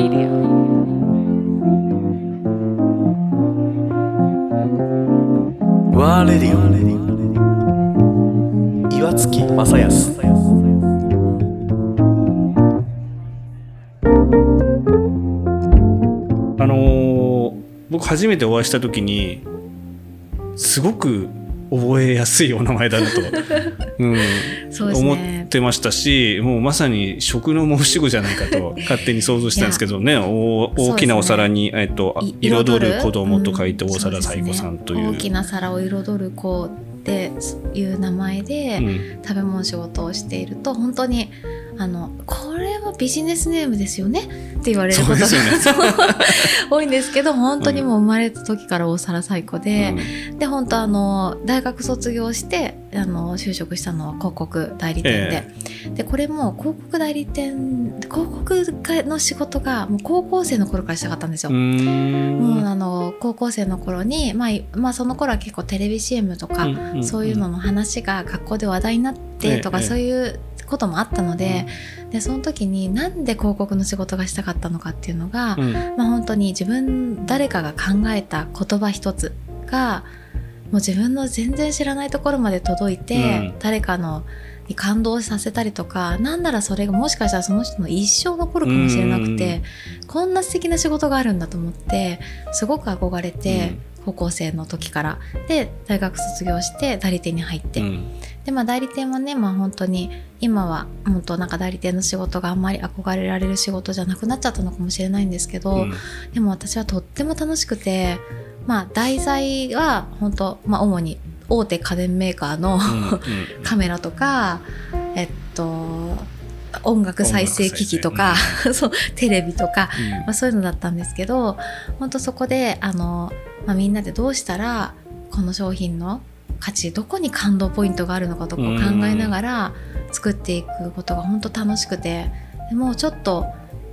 ワーレディオ岩月正康あのー僕初めてお会いした時にすごく覚えやすいお名前だなと、うん。そうです思ねってましたしもうまさに食の申し子じゃないかと 勝手に想像したんですけどね。お大きなお皿に、えっと、彩る子供と書いてうん。大皿彩子さんという。そですね。大きな皿を彩る子っていう名前で、うん。食べ物仕事をしていると本当にあのこれはビジネスネームですよねって言われることがね 多いんですけど本当にもう生まれた時から大皿最高で、で本当あの大学卒業してあの就職したのは広告代理店で、でこれも広告代理店広告の仕事がもう高校生の頃からしたかったんですよ。うもうあの高校生の頃に、まあいまあ、その頃は結構テレビ CM とか、うんんそういうのの話が学校で話題になってとか、ええ。そういうこともあったので,、でその時になんで広告の仕事がしたかったのかっていうのが、うん。まあ、本当に自分誰かが考えた言葉一つがもう自分の全然知らないところまで届いて、うん。誰かのに感動させたりとかなんならそれがもしかしたらその人の一生残るかもしれなくて、こんな素敵な仕事があるんだと思ってすごく憧れて、高校生の時から。で大学卒業して代理店に入って、うん。でまあ代理店はねまあ本当に今は本当なんか代理店の仕事があんまり憧れられる仕事じゃなくなっちゃったのかもしれないんですけど、うん。でも私はとっても楽しくてまあ題材は本当まあ主に大手家電メーカーの、うんカメラとかえっと音楽再生機器とか、そうテレビとか、うん。まあ、そういうのだったんですけど本当そこであの、まあ、みんなでどうしたらこの商品の価値どこに感動ポイントがあるのかとかを考えながら作っていくことが本当楽しくてでもうちょっと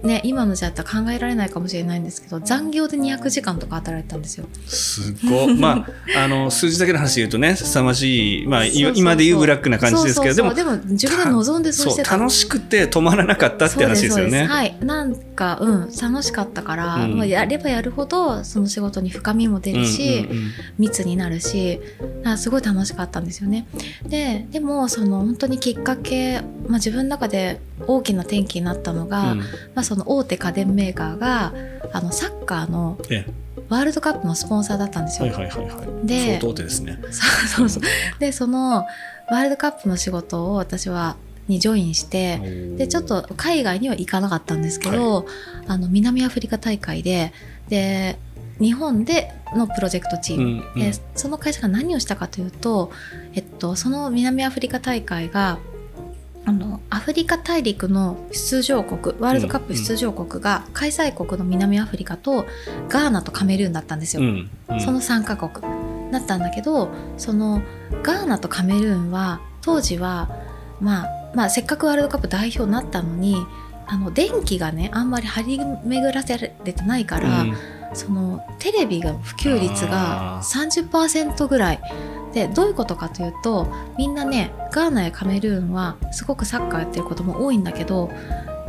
ね今の時代だったら考えられないかもしれないんですけど残業で200時間とか働いてたんですよ。すごい。まああの数字だけの話で言うとね凄まじい、まあ、今で言うブラックな感じですけどそうそうそう。でも自分で望んでそうしてた。楽しくて止まらなかったって話ですよね。はい。なんかうん楽しかったから、うん。まあやればやるほどその仕事に深みも出るし、うんうんうん。密になるしあすごい楽しかったんですよね。ででもその本当にきっかけ、まあ、自分の中で大きな転機になったのが、うん。まあ、その大手家電メーカーがあのサッカーのえワールドカップのスポンサーだったんですよ。はいはいはいはい。で相当手ですね。そうそうそうでそのワールドカップの仕事を私はにジョインしてでちょっと海外には行かなかったんですけど、あの南アフリカ大会でで日本でのプロジェクトチーム、うんうんでその会社が何をしたかというと、えっと、その南アフリカ大会があのアフリカ大陸の出場国ワールドカップ出場国が開催国の南アフリカとガーナとカメルーンだったんですよ。うんうん。その3カ国。だったんだけどそのガーナとカメルーンは当時は、まあ、まあせっかくワールドカップ代表になったのにあの電気がねあんまり張り巡らせられてないから、うん。そのテレビが普及率があ30%ぐらいでどういうことかというとみんなねガーナやカメルーンはすごくサッカーやってることも多いんだけど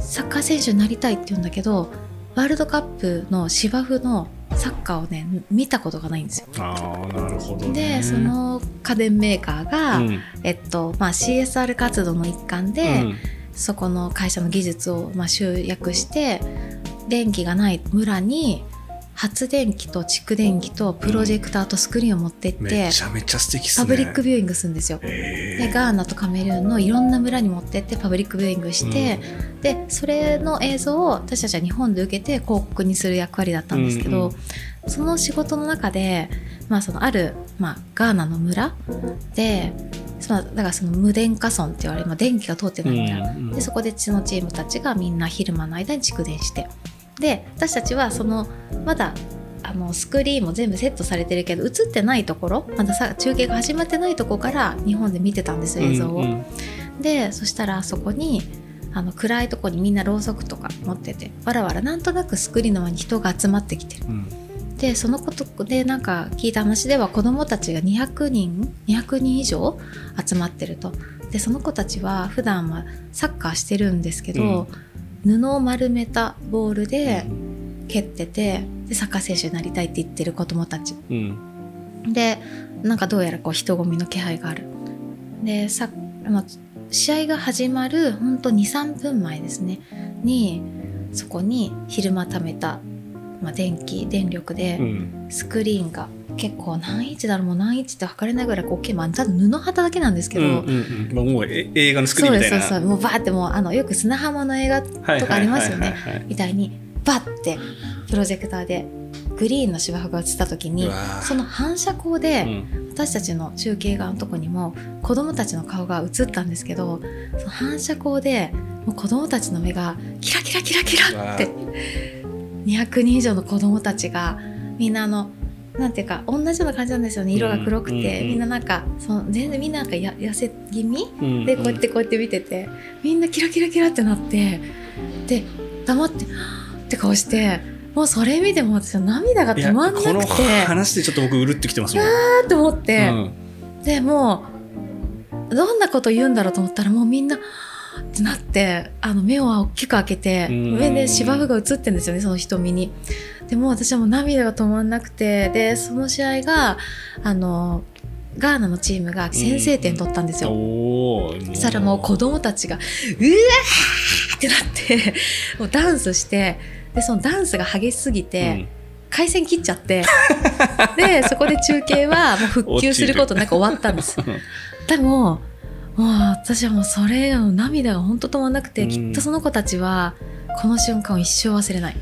サッカー選手になりたいって言うんだけどワールドカップの芝生のサッカーをね見たことがないんですよ。ああなるほど、ね。でその家電メーカーが、うんえっとまあ、CSR 活動の一環で、うんそこの会社の技術を、まあ、集約して電気がない村に発電機と蓄電機とプロジェクターとスクリーンを持ってって、めちゃめちゃ素敵ね。パブリックビューイングするんですよ。えでガーナとカメルーンのいろんな村に持ってってパブリックビューイングして、でそれの映像を私たちは日本で受けて広告にする役割だったんですけど、うんその仕事の中で、まあ、そのある、まあ、ガーナの村でそのだからその無電化村って言われる、まあ、電気が通ってない村、うん。でそこでそのチームたちがみんな昼間の間に蓄電してで私たちはそのまだあのスクリーンも全部セットされてるけど映ってないところまださ中継が始まってないところから日本で見てたんですよ映像を。うんうんでそしたらそこにあの暗いとこにみんなろうそくとか持っててわらわらなんとなくスクリーンの前に人が集まってきてる。うんでそのことでなんか聞いた話では子どもたちが200人200人以上集まってるとでその子たちは普段はサッカーしてるんですけど、布を丸めたボールで蹴っててでサッカー選手になりたいって言ってる子供たち。うん。でなんかどうやらこう人混みの気配がある。でさ、まあ、試合が始まるほんと23分前ですね。にそこに昼間貯めた、まあ、電気電力でうん。スクリーンが結構何インチだろうもう何インチって測れないぐらい大きい、まあ、ただ布旗だけなんですけど、うんうん。うんまあもうえ映画のスクリーンみたいな。そうですそうそうもうバーってもうあのよく砂浜の映画とはいかありますよね。みたいにバッてプロジェクターでグリーンの芝生が映った時にその反射光うでん。私たちの中継側のとこにも子供たちの顔が映ったんですけどその反射光でもう子供たちの目がキラキラキラキラって200人以上の子供たちがみんなあのなんていうか同じような感じなんですよね。色が黒くて、うんみんななんかその全然みんななんかや痩せ気味？うんでこうやってこうやって見てて。みんなキラキラキラってなって。で黙ってって顔して。もうそれ見ても私は涙が止まんなくて。この話でちょっと僕うるってきてますもん。あーって思って、うん。でもうどんなこと言うんだろうと思ったらもうみんなってなってあの目を大きく開けてうん上で芝生が映ってんですよねその瞳に。でもう私はもう涙が止まんなくてでその試合があのガーナのチームが先制点取ったんですよ。そしたらもう子供たちがうわーってなってもうダンスしてでそのダンスが激しすぎて、回線切っちゃってでそこで中継はもう復旧することなく終わったんです。でも私はもうそれの涙が本当止まんなくて、うん。きっとその子たちはこの瞬間を一生忘れない。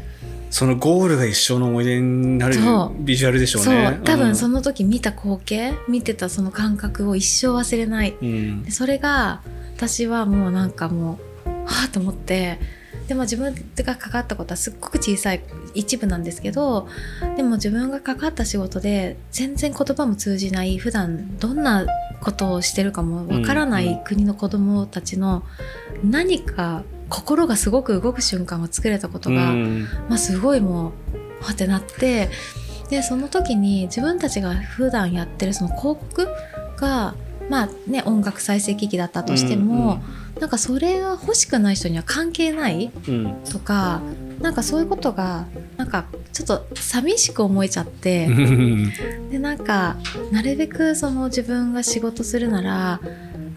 そのゴールが一生の思い出になるビジュアルでしょうそう。ね多分その、の時見た光景見てたその感覚を一生忘れない。うん。でそれが私はもうなんかもうはあと思ってでも自分が関わったことはすっごく小さい一部なんですけどでも自分が関わった仕事で全然言葉も通じない普段どんなことをしてるかもわからなうんい国の子供たちの何か心がすごく動く瞬間を作れたことが、うん。まあ、すごいもうはってなってでその時に自分たちが普段やってるその広告がまあね音楽再生機器だったとしても、なんかそれが欲しくない人には関係ないうん。とかなんかそういうことがなんかちょっと寂しく思えちゃって、う んでなんかなるべくその自分が仕事するなら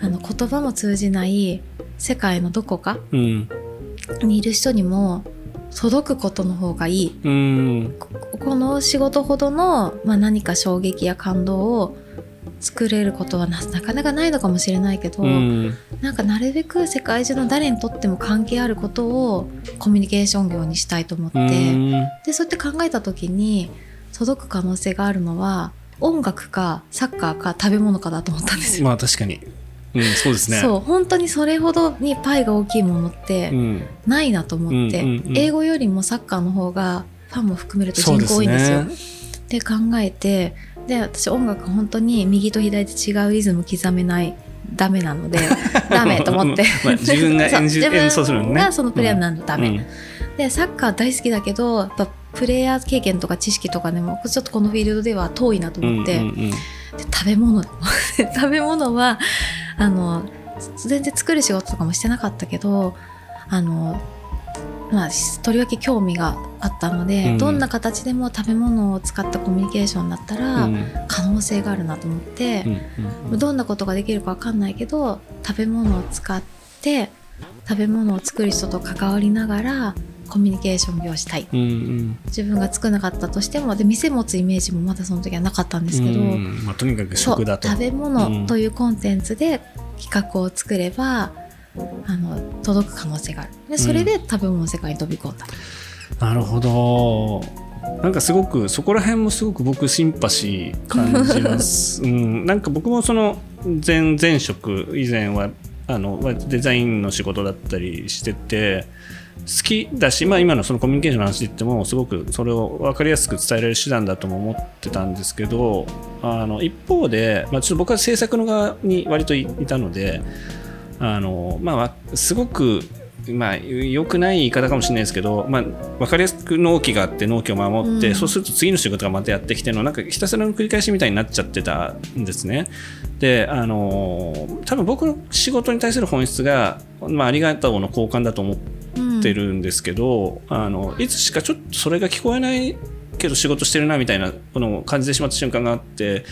あの言葉も通じない世界のどこかうん。にいる人にも届くことの方がいい。うん。ここの仕事ほどの、まあ、何か衝撃や感動を作れることはななかなかないのかもしれないけど、うん。なんかなるべく世界中の誰にとっても関係あることをコミュニケーション業にしたいと思って、うん。でそうやって考えた時に届く可能性があるのは音楽かサッカーか食べ物かだと思ったんですよ。まあ確かに、うん、そうですね。そう本当にそれほどにパイが大きいものってうん、ないなと思って、うんうんうん。英語よりもサッカーの方がファンも含めると人口多いんですよ。ね。で考えてで私音楽本当に右と左で違うリズム刻めないダメなので ダメと思って。まあ自分が演じ演奏するのね。自分がそのプレイヤーなんだダメ、うん。でサッカー大好きだけどやっぱプレイヤー経験とか知識とかでもちょっとこのフィールドでは遠いなと思って、うんうんうん。で食べ物。食べ物はあの全然作る仕事とかもしてなかったけどあのまあとりわけ興味があったので、うん。どんな形でも食べ物を使ったコミュニケーションだったら、うん。可能性があるなと思ってう、んどんなことができるかわかんないけど食べ物を使って食べ物を作る人と関わりながらコミュニケーション業をしたい。うんうん。自分が作らなかったとしてもで店持つイメージもまだその時はなかったんですけど、うん。まあ、とにかく食だと。食べうん。物というコンテンツで企画を作れば、あの届く可能性がある。でそれで食べ物の世界に飛び込んだ、なるほど。なんかすごくそこら辺もすごく僕シンパシー感じます、うん、なんか僕もその前前職以前はあのデザインの仕事だったりしてて好きだし、まあ、今のそのコミュニケーションの話で言ってもすごくそれを分かりやすく伝えられる手段だとも思ってたんですけどあの一方で、まあ、ちょっと僕は制作の側に割といいたのであの、まあわ、すごくまあ、良くない言い方かもしれないですけど、まあ、分かりやすく納期があって納期を守って、うんそうすると次の仕事がまたやってきてのなんかひたすらの繰り返しみたいになっちゃってたんですね。であの多分僕の仕事に対する本質が、まあ、ありがとうの交換だと思ってるんですけど、あのいつしかちょっとそれが聞こえないけど仕事してるなみたいなこの感じてしまった瞬間があって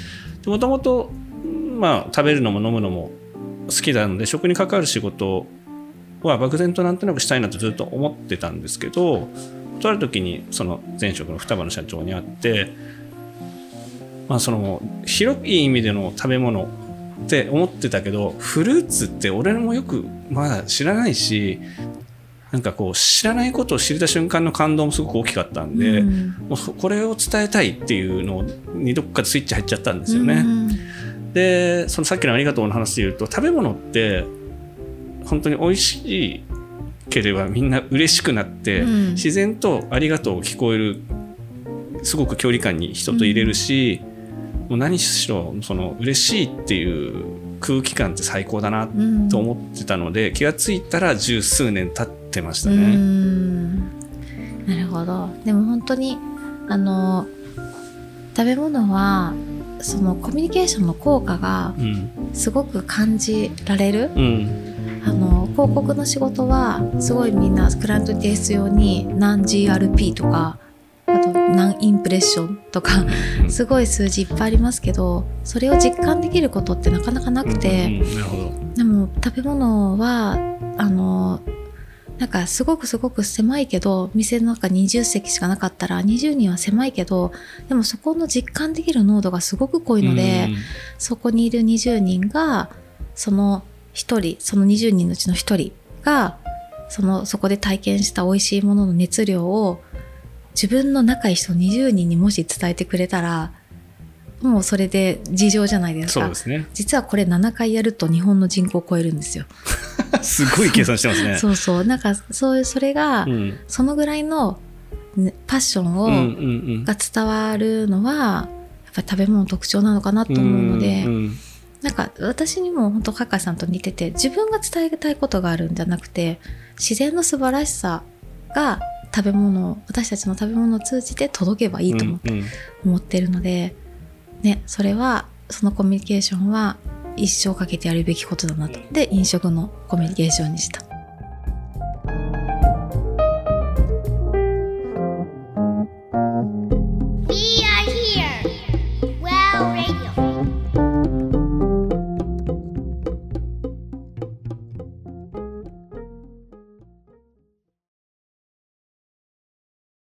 もともとまあ食べるのも飲むのも好きなので食に関わる仕事は漠然となんとなくしたいなとずっと思ってたんですけどとある時にその前職の双葉の社長に会って、まあ、その広い意味での食べ物って思ってたけどフルーツって俺もよくまだ知らないしなんかこう知らないことを知れた瞬間の感動もすごく大きかったんで、うんもうそこれを伝えたいっていうのにどっかでスイッチ入っちゃったんですよね。うんでそのさっきのありがとうの話で言うと食べ物って本当に美味しいければみんな嬉しくなって、うん。自然とありがとう聞こえるすごく距離感に人と入れるし、もう何しろその嬉しいっていう空気感って最高だなうん。と思ってたので、気がついたら十数年経ってましたうね。ん。なるほど。でも本当にあの食べ物はそのコミュニケーションの効果がうんすごく感じられる。うん。あの広告の仕事はすごいみんなクライアントに提出用に何 GRP とかあと何インプレッションとかうん。すごい数字いっぱいありますけどそれを実感できることってなかなかなくて、うん。でも食べ物はあのなんかすごくすごく狭いけど店の中20席しかなかったら20人は狭いけどでもそこの実感できる濃度がすごく濃いので、そこにいる20人がその1人その20人のうちの1人がそのそこで体験した美味しいものの熱量を自分の仲いい人20人にもし伝えてくれたらもうそれで事情じゃないですかそうですね。実はこれ7回やると日本の人口を超えるんですよ。すごい計算してますね。そうそうなんかそういうそれが、うんそのぐらいの、ねパッションを、うんうんうんが伝わるのはやっぱり食べ物の特徴なのかなと思うので、んんなんか私にも本当カッカイさんと似てて自分が伝えたいことがあるんじゃなくて自然の素晴らしさが食べ物を私たちの食べ物を通じて届けばいいと思,、うんうん思ってるので、ね、それはそのコミュニケーションは一生かけてやるべきことだなとで飲食のコミュニケーションにした。